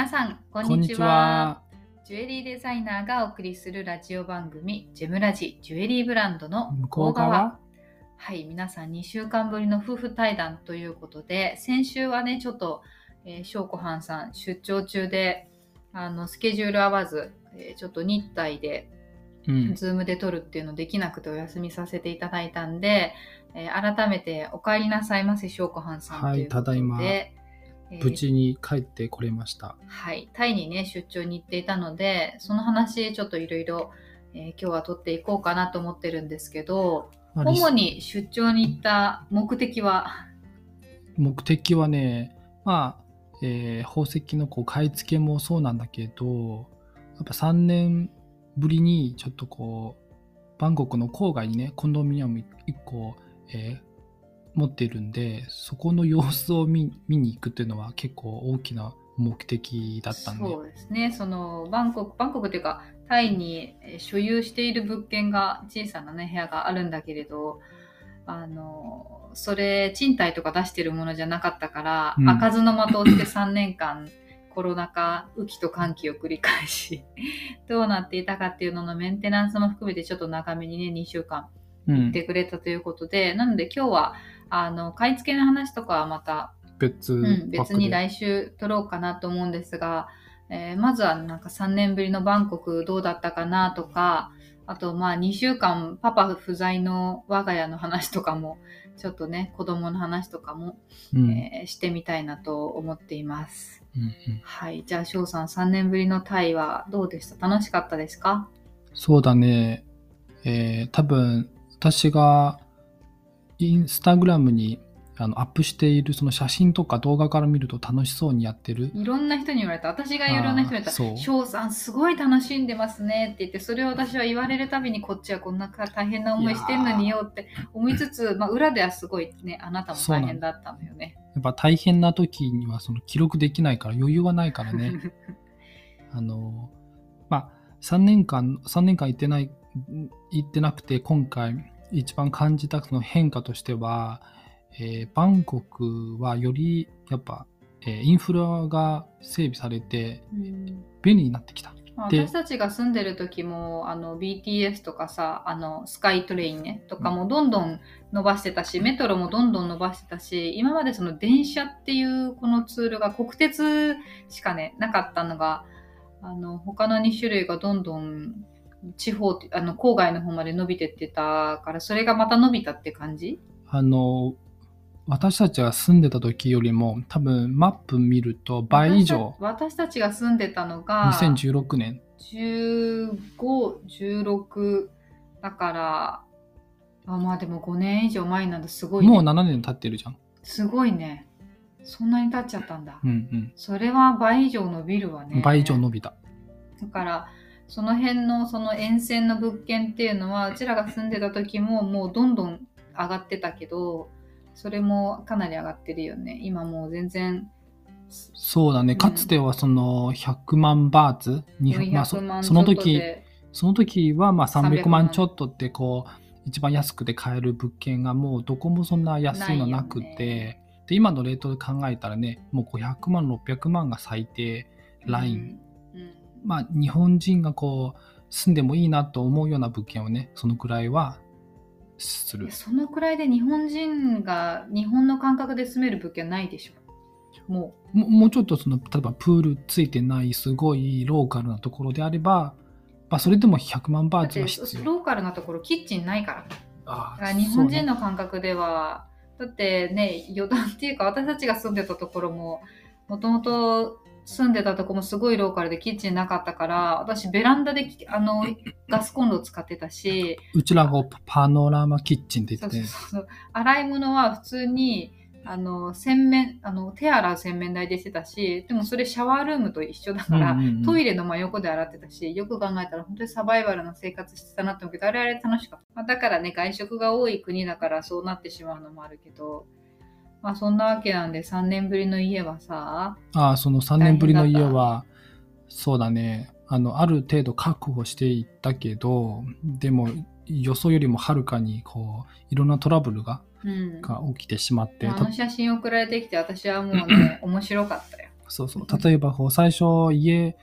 皆さん、こんにちは。は。ジュエリーデザイナーがお送りするラジオ番組、ジェムラジジュエリーブランドの向こう側はい、皆さん2週間ぶりの夫婦対談ということで、先週はね、ちょっと、えー、翔子はんさん出張中で、あの、スケジュール合わず、えーちょっと日体で、うん。ズームで撮るっていうのできなくてお休みさせていただいたんで、えー改めてお帰りなさいませ、翔子はんさんはいということで、ただいまえー無事に帰ってこれました。はい、タイにね出張に行っていたのでその話ちょっといろいろ今日は取っていこうかなと思ってるんですけど主に出張に行った目的は？目的はね、まあ、えー宝石のこう買い付けもそうなんだけど、やっぱ3年ぶりにちょっとこう、バンコクの郊外にね、コンドミニアム1個、えー持ってるんで、そこの様子を見見に行くっていうのは結構大きな目的だったんで。そうですね。そのバンコクバンコクっていうかタイにえー所有している物件が小さなね部屋があるんだけれどあのそれ賃貸とか出してるものじゃなかったから、うん。開かずの的をして 3年間コロナ禍雨季と寒季を繰り返し どうなっていたかっていうののメンテナンスも含めてちょっと長めにね2週間うん。行ってくれたということで、なので今日はあの買い付けの話とかはまた別うん、別に来週撮ろうかなと思うんですが、えーまずはなんか3年ぶりのバンコクどうだったかなとかあとまあ2週間パパ不在の我が家の話とかもちょっとね子供の話とかも、うん。えーしてみたいなと思っています。うんうん。はい。じゃあ翔さん3年ぶりのタイはどうでした？楽しかったですか？そうだね。えー多分、私がインスタグラムにあのアップしているその写真とか動画から見ると楽しそうにやってる。いろんな人に言われた私がいろんな人に言われた翔さんすごい楽しんでますねって言ってそれを私は言われるたびにこっちはこんな大変な思いしてんのによって思いつつ、まあ、裏ではすごいねあなたも大変だったのよね。やっぱ大変な時にはその記録できないから余裕はないからね。あの、まあ、3年間、3年間行ってない、行ってなくて、今回一番感じたその変化としては、えーバンコクはよりやっぱ、えーインフラが整備されてうん。便利になってきた。私たちが住んでる時もあの BTS とかさあのスカイトレインねとかもどんどん伸ばしてたしメトロもどんどん伸ばしてたし今までその電車っていうこのツールが国鉄しかねなかったのがあの他の2種類がどんどん地方あの郊外の方まで伸びてってたからそれがまた伸びたって感じ？あの、私たちが住んでた時よりも多分マップ見ると倍以上、私たちが住んでたのが2016年。1516だからあまあでも5年以上前なんだすごい、ね、もう7年経ってるじゃん。すごいねそんなに経っちゃったんだ、うんそれは倍以上伸びるわねうん。倍以上伸びた。だからその辺のその沿線の物件っていうのはうちらが住んでた時ももうどんどん上がってたけどそれもかなり上がってるよね。今もう全然そうだね。うん。かつてはその100万バーツ、にまあそ400万その時、でその時はまあ300万300ちょっとってこう、一番安くて買える物件がもうどこもそんな安いのなくて、ね。で、今のレートで考えたらね、もう500万、600万が最低ライン。まあ日本人がこう、住んでもいいなと思うような物件をね、そのくらいはする。そのくらいで日本人が日本の感覚で住める物件ないでしょもももうちょっとその例えばプールついてないすごいローカルなところであれば、まあ、それでも100万バーツは必要。ローカルなところキッチンないからあだから日本人の感覚では、だってね余談っていうか私たちが住んでたところももともと住んでたとこもすごいローカルでキッチンなかったから私ベランダできあのガスコンロ使ってたしうちらがパノラマキッチンって言そうってて、そうそう。洗い物は普通にあの洗面あの手洗う洗面台でしてたしでもそれシャワールームと一緒だから、うんうんうん。トイレの真横で洗ってたしよく考えたら本当にサバイバルな生活してたなって思うけどあれあれ楽しかった、まあだからね外食が多い国だからそうなってしまうのもあるけどまあそんなわけなんで3年ぶりの家はさああ、その3年ぶりの家は、そうだね、あの、ある程度確保していったけど、でも予想よりもはるかにこう、いろんなトラブルがうん。が起きてしまって、あの写真送られてきて私はもうね 面白かったよ。そうそう。例えば、こう、最初、家、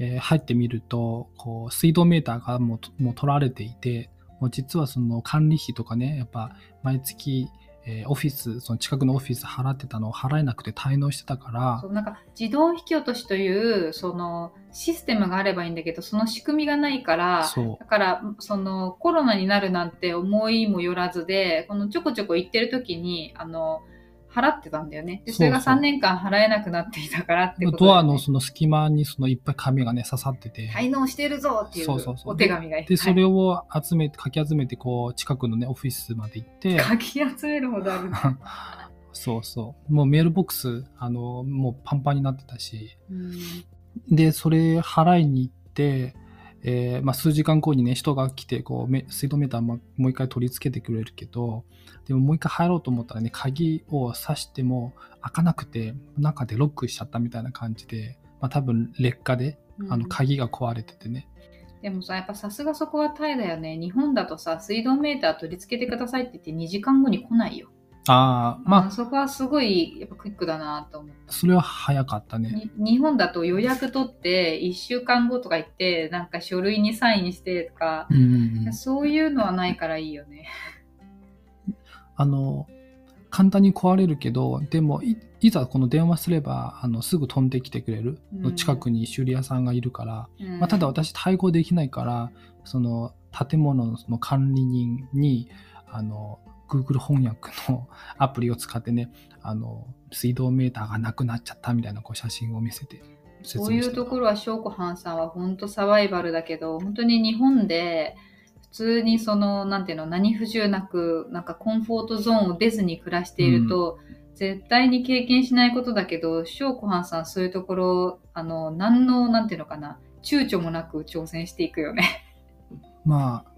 えー入ってみると、こう、水道メーターがもうもう取られていて、もう実はその管理費とかね、やっぱ、毎月、えーオフィス、その近くのオフィス払ってたのを払えなくて滞納してたからそ、うなんか自動引き落としというそのシステムがあればいいんだけどその仕組みがないからだからそのコロナになるなんて思いもよらずでこのちょこちょこ行ってる時にあの払ってたんだよね。でそれがそう。そう3年間払えなくなっていたからってことだドアのその隙間にそのいっぱい紙がね、刺さってて、滞納してるぞっていうそうそうそう。お手紙が。で、それを集めて、かき集めて、こう、近くのね、オフィスまで行って、かき集めるほどある そうそう。もうメールボックス、あの、もうパンパンになってたし、うん。で、それ払いに行って、えーまあ、数時間後にね、人が来て、こう、め水道メーターももう一回取り付けてくれるけど、でももう一回入ろうと思ったらね、鍵を挿しても開かなくて、中でロックしちゃったみたいな感じで、まあ、多分劣化で、あの、鍵が壊れててね。でもさ、やっぱさすがそこはタイだよね。日本だとさ、水道メーター取り付けてくださいって言って2時間後に来ないよ。ああ、まあそこはすごいやっぱクイックだなと思って。あ、それは早かったね。に日本だと予約取って1週間後とか言ってなんか書類にサインしてとか。そういうのはないからいいよね。あの、簡単に壊れるけど、でもい、いざこの電話すれば、あの、すぐ飛んできてくれる。うん近くに修理屋さんがいるから、うんまあ、ただ私対応できないから、その建物のその管理人に、あの、Google 翻訳のアプリを使ってね、あの、水道メーターがなくなっちゃったみたいなこう写真を見せて説明そういうところは翔子ハンさんは本当サバイバルだけど本当に日本で普通にそのなんていうの何不自由なくなんかコンフォートゾーンを出ずに暮らしていると、絶対に経験しないことだけど翔子ハンさんそういうところあの何のなんていうのかな躊躇もなく挑戦していくよね。まあ、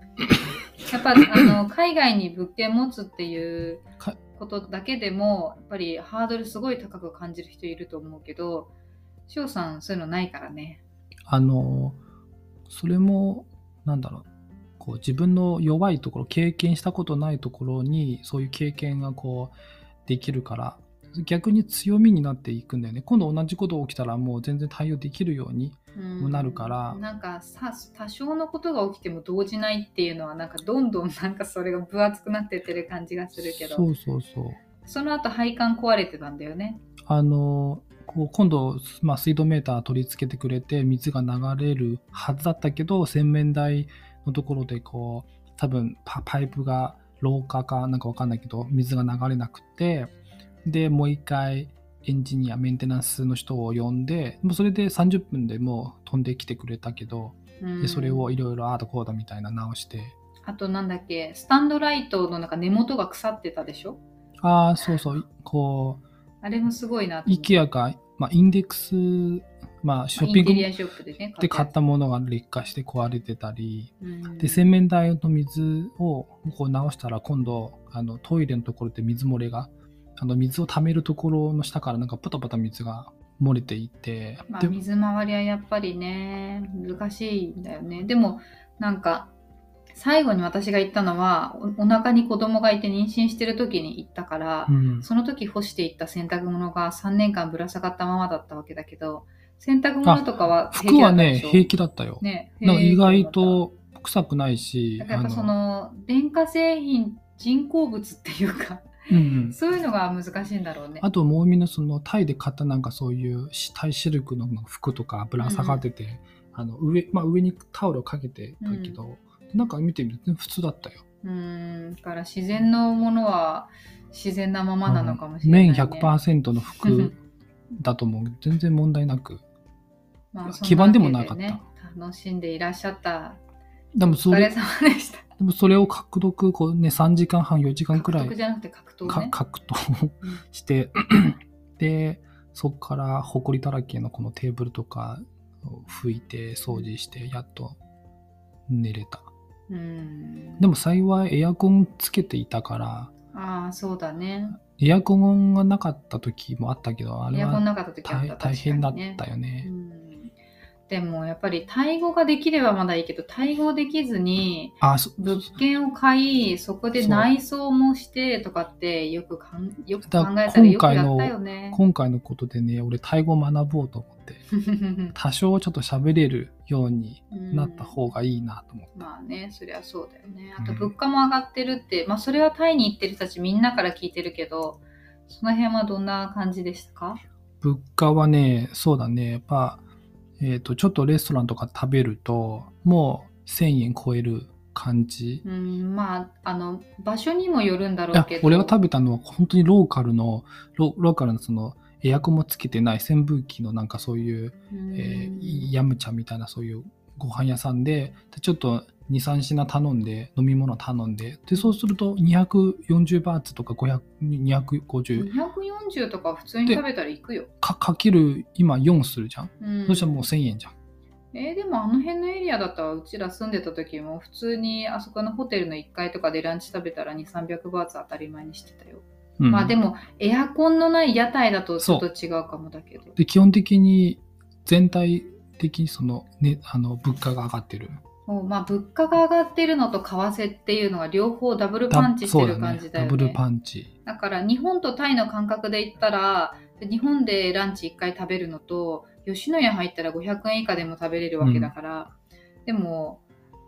やっぱあの 海外に物件持つっていうかことだけでもやっぱりハードルすごい高く感じる人いると思うけど翔さんそういうのないからね。あの、それも、なんだろう、こう自分の弱いところ、経験したことないところに、そういう経験がこう、できるから、逆に強みになっていくんだよね。今度同じこと起きたらもう全然対応できるように。うんなるからなんかさ多少のことが起きても動じないっていうのはなんかどんどんなんかそれが分厚くなってってる感じがするけどそうそうそう。その後配管壊れてたんだよね。あの、こう今度、まあ、水道メーター取り付けてくれて、水が流れるはずだったけど、洗面台のところで、こう、多分パパイプが廊下かなんかわかんないけど、水が流れなくて、で、もう一回、エンジニア、メンテナンスの人を呼んで、もうそれで30分でもう飛んできてくれたけど、うん。でそれをいろいろああだこうだみたいな直して、あとなんだっけスタンドライトのなんか根元が腐ってたでしょ？ああ、そうそう、こう、あれもすごいな。IKEA が、まあ、インデックス、まあ、ショッピングで買ったもものが劣化して壊れてたり、ん、で洗面台の水をこう直したら今度あのトイレのところで水漏れがあの水を溜めるところの下からなんかポタポタ水が漏れていて、まあ、で水回りはやっぱりね難しいんだよね。でもなんか最後に私が言ったのはおお腹に子供がいて妊娠してる時に行ったから、うん、その時干していった洗濯物が3年間ぶら下がったままだったわけだけど洗濯物とかは服はね平平気だったよ。気ねなんか意外と臭くないし、やっぱそあの電化製品人工物っていうかうんうんそういうのが難しいんだろうねあともうみんなそのタイで買ったなんかそういうタイシルクの服とかぶら下がってて、あの上まあ、上にタオルをかけてたけど、なんか見てみると普通だったよ。うんだから自然のものは自然なままなのかもしれない、ね綿100%の服だと思う。全然問題なく。まあ、基盤でもなかったね楽しんでいらっしゃった。でもそれお疲れ様でした。でもそれを獲得こう、ね、3時間半、4時間くらい獲得じゃなくて格闘かね。格闘して、で、そこから埃だらけのこのテーブルとかを拭いて、掃除して、やっと寝れた。うん。でも幸いエアコンつけていたから、ああ、そうだね。エアコンがなかった時もあったけど、あれは大大変だったよね。うんでもやっぱりタイ語ができればまだいいけど、タイ語できずに、物件を買い、そこで内装もしてとかってよくかんよく考えたらよくやったよね。今回のことでね、俺タイ語学ぼうと思って、多少ちょっと喋れるようになった方がいいなと思って。まあね、そりゃそうだよね。あとうん物価も上がってるって、まあそれはタイに行ってる人たちみんなから聞いてるけど、その辺はどんな感じでしたか？物価はね、そうだね、やっぱ、えっ、と、ちょっとレストランとか食べると、もう1000円超える感じ。うん、まあ、あの、場所にもよるんだろいうやけど。俺が食べたのは本当にローカルのロローカルのそのエアコンもつけてない扇風機のなんかそういう、うんえーヤムチャみたいなそういうご飯屋さんででちょっと23品頼んで飲み物頼んででそうすると240バーツとか500 250 240とか普通に食べたら行くよ。かかける今4するじゃん、うんそしたらもう1000円じゃんえーでもあの辺のエリアだったらうちら住んでた時も普通にあそこのホテルの1階とかでランチ食べたら2、300バーツ当たり前にしてたよ。うんまあでもエアコンのない屋台だとちょっと違うかもだけど。で基本的に全体的にその、ね、あの物価が上がってる。もうまあ物価が上がってるのと為替っていうのは両方ダブルパンチしてる感じだよね。ダブルパンチだから日本とタイの感覚で言ったら日本でランチ1回食べるのと吉野家入ったら500円以下でも食べれるわけだから、でも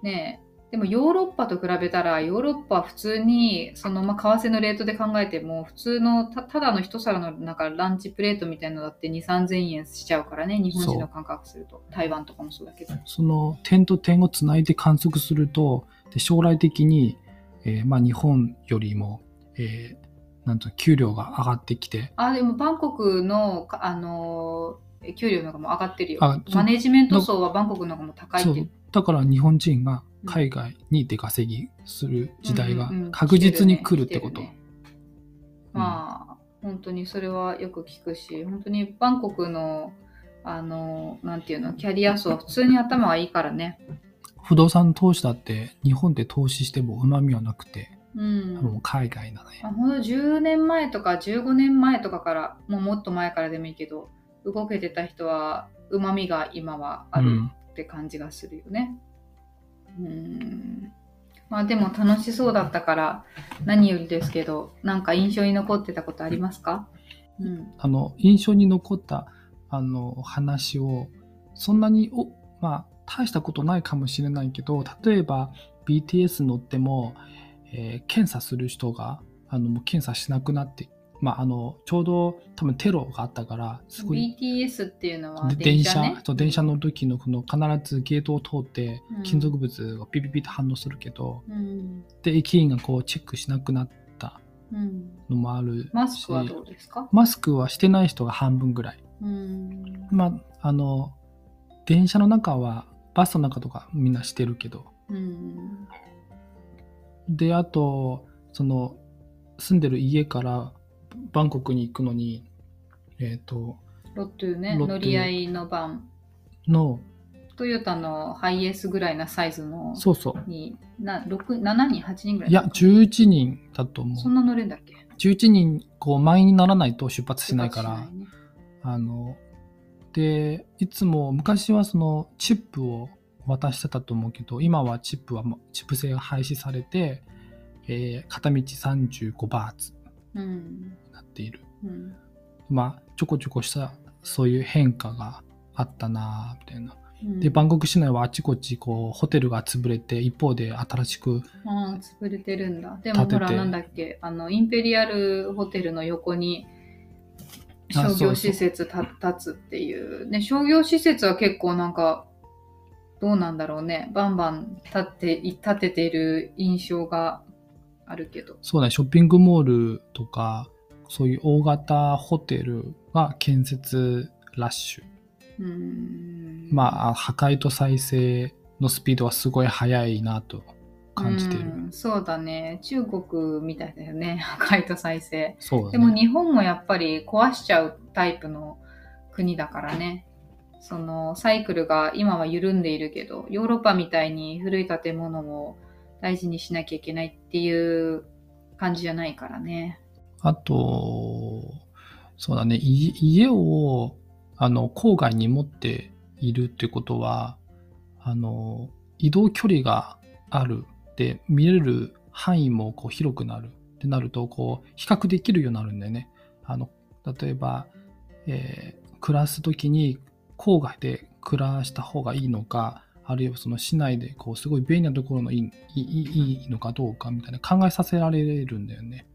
ねでもヨーロッパと比べたらヨーロッパは普通にそのまあ為替のレートで考えても普通のたただの一皿のなんかランチプレートみたいなのだって2 3 0 0 0円しちゃうからね日本人の感覚すると。台湾とかもそうだけど。その点と点をつないで観測するとで将来的に、えーまあ、日本よりも、えーなんと給料が上がってきて。あでもバンコクのかあのー給料の方がもう上がってるよ。マネジメント層はバンコクの方がもう高いってだから日本人が海外に出稼ぎする時代が確実に来るってこと。まあ本当にそれはよく聞くし本当にバンコクのあのなんていうのキャリア層は普通に頭はいいからね。不動産投資だって日本で投資してもうまみはなくて、うんもう海外だね。まあ、ほんと10年前とか15年前とかからもうもっと前からでもいいけど動けてた人はうまみが今はあるうんって感じがするよね。うん。まあでも楽しそうだったから何よりですけどなんか印象に残ってたことありますか、うん、あの印象に残ったあの話をそんなにお、まあ、大したことないかもしれないけど例えば BTS 乗っても、えー検査する人があのもう検査しなくなって、まあ、あのちょうど多分テロがあったからすごい BTS っていうのはで電車,、ね、電車の時のこの必ずゲートを通ってうん。金属物がピピピと反応するけど、うん。で駅員がこうチェックしなくなったうん、のもあるしマスクはどうですか、マスクはしてない人が半分ぐらい。うん。まあ、あの、電車の中は、バスの中とかみんなしてるけど、うん。で、あと、その、住んでる家からバンコクに行くのに、えっ、と、ロットゥね乗り合いの版の、トヨタのハイエースぐらいなサイズのそうそう。にな6 7人8人ぐらいいや、11人だと思う。そんな乗れんだっけ？11人、こう、満員にならないと出発しないから。ね。あの、で、いつも、昔はその、チップを渡してたと思うけど、今はチップはもう、チップ制が廃止されて、えー片道35バーツ。うん。になっている。うん。まあ、ちょこちょこした、そういう変化があったなぁみたいな。うん。で、バンコク市内はあちこち、こう、ホテルが潰れて、一方で新しく、ああ潰れてるんだ。でもほらなんだっけあのインペリアルホテルの横にあ商業施設た立つっていうね商業施設は結構なんかどうなんだろうね。バンバン立って立ててる印象があるけど。そうだね、ショッピングモールとか、そういう大型ホテルが建設ラッシュ。うーんまあ、破壊と再生のスピードはすごい速いなと感じてる。うんそうだね中国みたいだよね 破壊と再生そうだでもね。日本もやっぱり壊しちゃうタイプの国だからね。そのサイクルが今は緩んでいるけど、ヨーロッパみたいに古い建物を大事にしなきゃいけないっていう感じじゃないからね。あと、そうだね、家を、あの、郊外に持っているってことは、あの、移動距離がある。で、見れる範囲もこう広くなる。ってなると、こう、比較できるようになるんだよね。あの、例えば、えー暮らす時に郊外で暮らした方がいいのか、あるいはその市内でこうすごい便利なところのいいいいいいのかどうかみたいな考えさせられるんだよね。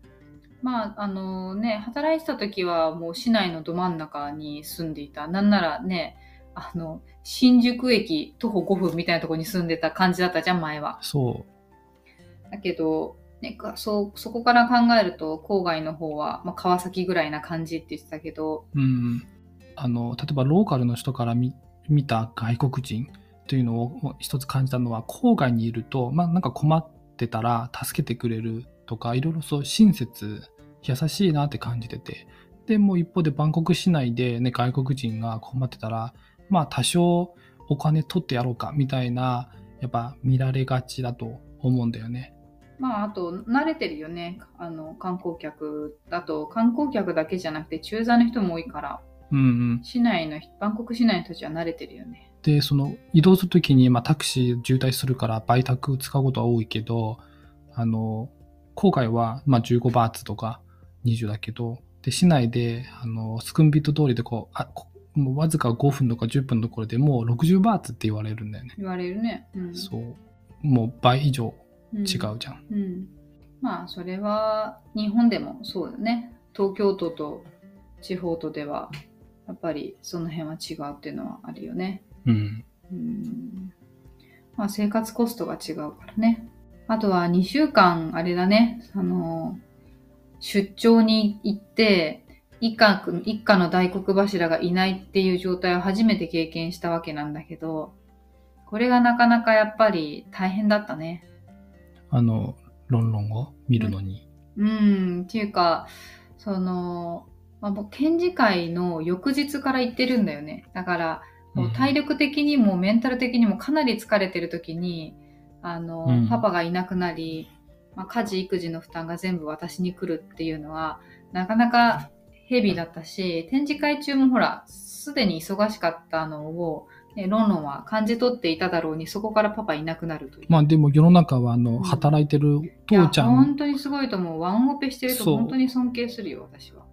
まあ、あのね、働いてた時はもう市内のど真ん中に住んでいた。なんならね、あの、新宿駅徒歩5分みたいなところに住んでた感じだったじゃん、前は。そだけど、ね、かそうそこから考えると郊外の方は、まあ、川崎ぐらいな感じって言ってたけど、う。うん。あの、例えばローカルの人から見見た外国人というのを一つ感じたのは、郊外にいると、まあなんか困ってたら助けてくれるとか、いろいろそう親切、優しいなって感じてて。で、もう一方でバンコク市内でね、外国人が困ってたら、まあ多少お金取ってやろうかみたいな、やっぱ見られがちだと思うんだよね。まあ、あと、慣れてるよね。あの、観光客だと、観光客だけじゃなくて、駐在の人も多いから、うんうん。市内の人、バンコク市内の人たちは慣れてるよね。で、その移動するときに、まあ、タクシー渋滞するから売宅使うことは多いけど、あの、郊外は、まあ、15バーツとか20だけど、で、市内で、あの、スクンビット通りでこう、あ、こもうわずか5分とか10分のところでもう60バーツって言われるんだよね。言われるね。うん。そう。もう倍以上うん。違うじゃん。うん。まあ、それは、日本でもそうだね。東京都と地方都では、やっぱりその辺は違うっていうのはあるよね。うん。うん。まあ、生活コストが違うからね。あとは2週間、あれだね、あの、出張に行って、一家一家の大黒柱がいないっていう状態を初めて経験したわけなんだけど、これがなかなかやっぱり大変だったね。あの、ロンロンを見るのに。うん、っていうか、その、まあ、もう展示会の翌日から行ってるんだよね。だから、体力的にもメンタル的にもかなり疲れてる時に、あの、うんパパがいなくなり、まあ、家事育児の負担が全部私に来るっていうのは、なかなかヘビーだったし、展示会中もほら、すでに忙しかったのを、ね、ロンロンは感じ取っていただろうに、そこからパパいなくなるという。まあでも世の中はあの、うん働いてる父ちゃん本当にすごいと思う。ワンオペしてると本当に尊敬するよ、私は。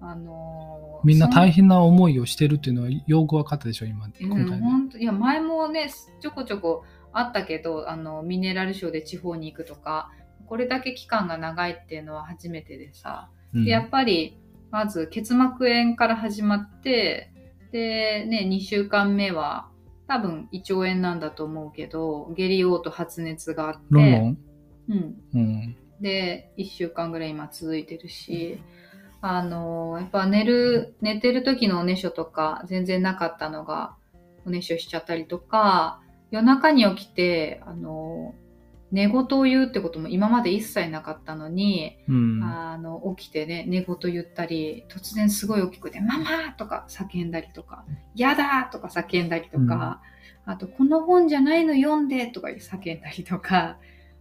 あのーみんな大変変な思いをしてるっていうのはよく分かったでしょ、今。今うん。本当いや、前もね、ちょこちょこあったけど、あの、ミネラルショーで地方に行くとか、これだけ期間が長いっていうのは初めてでさ、うん。でやっぱり、まず結膜炎から始まって、で、ね、2週間目は、多分胃腸炎なんだと思うけど、下痢嘔吐発熱があって。で、1週間ぐらい今続いてるし、あの、やっぱ寝る、寝てる時のおねしょとか全然なかったのが、おねしょしちゃったりとか、夜中に起きて、あの、寝言を言うってことも今まで一切なかったのに、うん。あの、起きてね、寝言言ったり、突然すごい大きくて、ママ！とか叫んだりとか、やだ！とか叫んだりとか、あと、この本じゃないの読んで！とか叫んだりとか、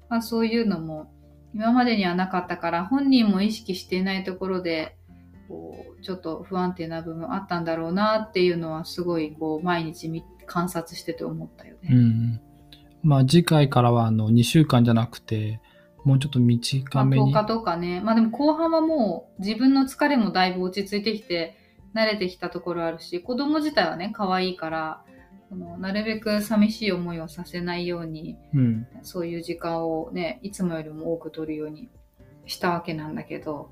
まあそういうのも今までにはなかったから、本人も意識していないところで、こう、ちょっと不安定な部分あったんだろうなっていうのは、すごいこう、毎日見観察してて思ったようね。ん。まあ次回からはあの2週間じゃなくて、もうちょっとまあ、短めに。10日とかね。まあでも後半はもう自分の疲れもだいぶ落ち着いてきて、慣れてきたところあるし、子供自体はね、可愛いから、そのなるべく寂しい思いをさせないように、うん。そういう時間をね、いつもよりも多く取るようにしたわけなんだけど、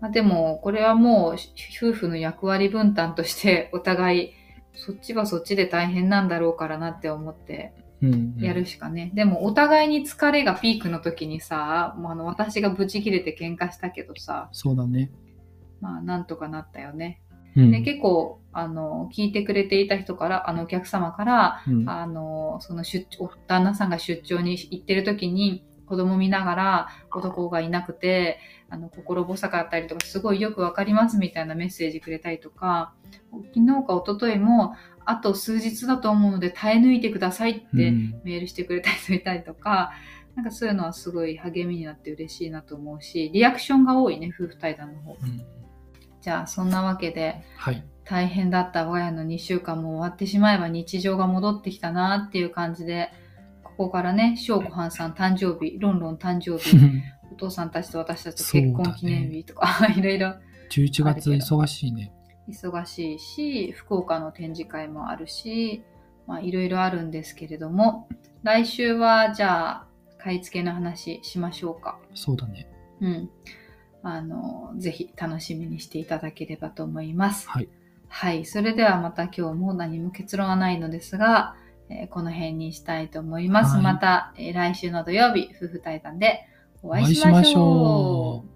まあ、でも、これはもう夫婦の役割分担としてお互い、そっちはそっちで大変なんだろうからなって思ってうん。やるしかね。でも、お互いに疲れがピークの時にさ、もうあの私がブチ切れて喧嘩したけどさ、そうだね。まあ、なんとかなったよね。うん。で、結構、あの、聞いてくれていた人から、あの、お客様から、うんあの、その出張、旦那さんが出張に行ってる時に、子供見ながら男がいなくて、あの、心細かったりとか、すごいよくわかりますみたいなメッセージくれたりとか、昨日か一昨日も、あと数日だと思うので耐え抜いてくださいってうんメールしてくれた人いたりとか、なんかそういうのはすごい励みになって嬉しいなと思うし、リアクションが多いね、夫婦対談の方。うんじゃあ、そんなわけで、はい。大変だった我が家の2週間も終わってしまえば日常が戻ってきたなっていう感じで、ここからね、翔子藩さん誕生日、ロンロン誕生日、お父さんたちと私たちと結婚記念日とか、いろいろ11月忙しいね。忙しいし、福岡の展示会もあるし、まあいろいろあるんですけれども、来週はじゃあ、買い付けの話しましょうか。そうだね。うん。あの、ぜひ楽しみにしていただければと思います。はい。はい。それではまた今日も何も結論はないのですが、えーこの辺にしたいと思います。はいまた、えー来週の土曜日、夫婦対談でお。会いしましょう。